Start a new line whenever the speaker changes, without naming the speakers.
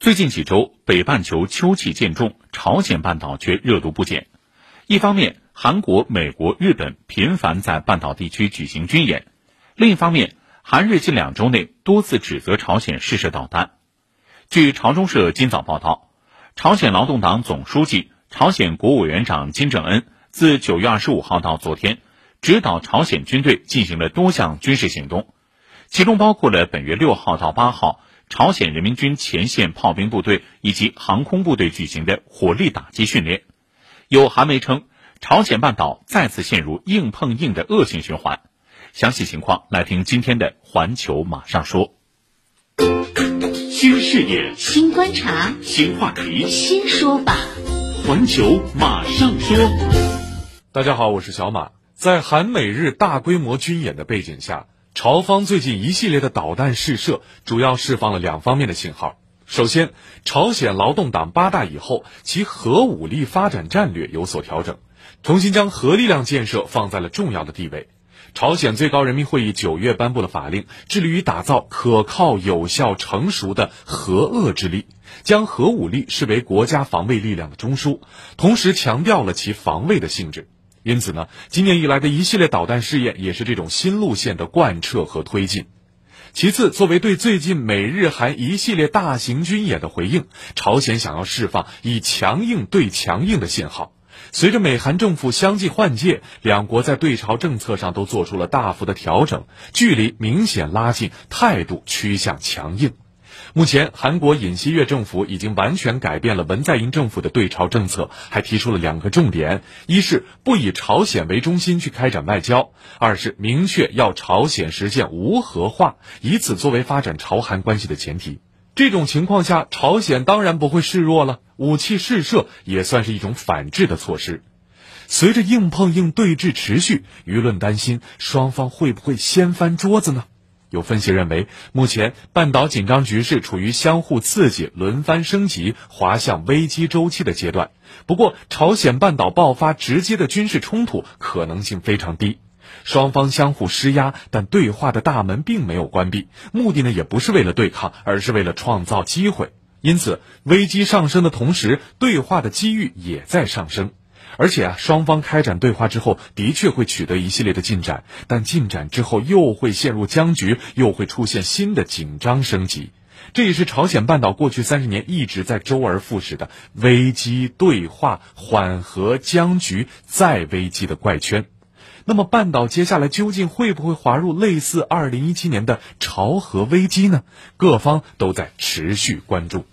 最近几周，北半球秋气渐重，朝鲜半岛却热度不减。一方面，韩国、美国、日本频繁在半岛地区举行军演；另一方面，韩日近两周内多次指责朝鲜试射导弹。据朝中社今早报道，朝鲜劳动党总书记、朝鲜国务委员长金正恩自九月二十五号到昨天，指导朝鲜军队进行了多项军事行动，其中包括了本月六号到八号朝鲜人民军前线炮兵部队以及航空部队举行的火力打击训练。有韩媒称，朝鲜半岛再次陷入硬碰硬的恶性循环。详细情况来听今天的《环球马上说》。
新视野、
新观察、
新话题、
新说法，
环球马上说。
大家好，我是小马。在韩美日大规模军演的背景下，朝方最近一系列的导弹试射，主要释放了两方面的信号。首先，朝鲜劳动党八大以后，其核武力发展战略有所调整，重新将核力量建设放在了重要的地位。朝鲜最高人民会议九月颁布了法令，致力于打造可靠、有效、成熟的核遏制力，将核武力视为国家防卫力量的中枢，同时强调了其防卫的性质。因此呢，今年以来的一系列导弹试验也是这种新路线的贯彻和推进。其次，作为对最近美日韩一系列大型军演的回应，朝鲜想要释放以强硬对强硬的信号。随着美韩政府相继换届，两国在对朝政策上都做出了大幅的调整，距离明显拉近，态度趋向强硬。目前，韩国尹锡悦政府已经完全改变了文在寅政府的对朝政策，还提出了两个重点：一是不以朝鲜为中心去开展外交；二是明确要朝鲜实现无核化，以此作为发展朝韩关系的前提。这种情况下，朝鲜当然不会示弱了，武器试射也算是一种反制的措施。随着硬碰硬对峙持续，舆论担心双方会不会掀翻桌子呢？有分析认为，目前半岛紧张局势处于相互刺激、轮番升级、滑向危机周期的阶段。不过，朝鲜半岛爆发直接的军事冲突可能性非常低。双方相互施压，但对话的大门并没有关闭。目的呢，也不是为了对抗，而是为了创造机会。因此，危机上升的同时，对话的机遇也在上升。而且啊，双方开展对话之后，的确会取得一系列的进展，但进展之后又会陷入僵局，又会出现新的紧张升级。这也是朝鲜半岛过去三十年一直在周而复始的危机对话、缓和、僵局再危机的怪圈。那么，半岛接下来究竟会不会滑入类似二零一七年的朝核危机呢？各方都在持续关注。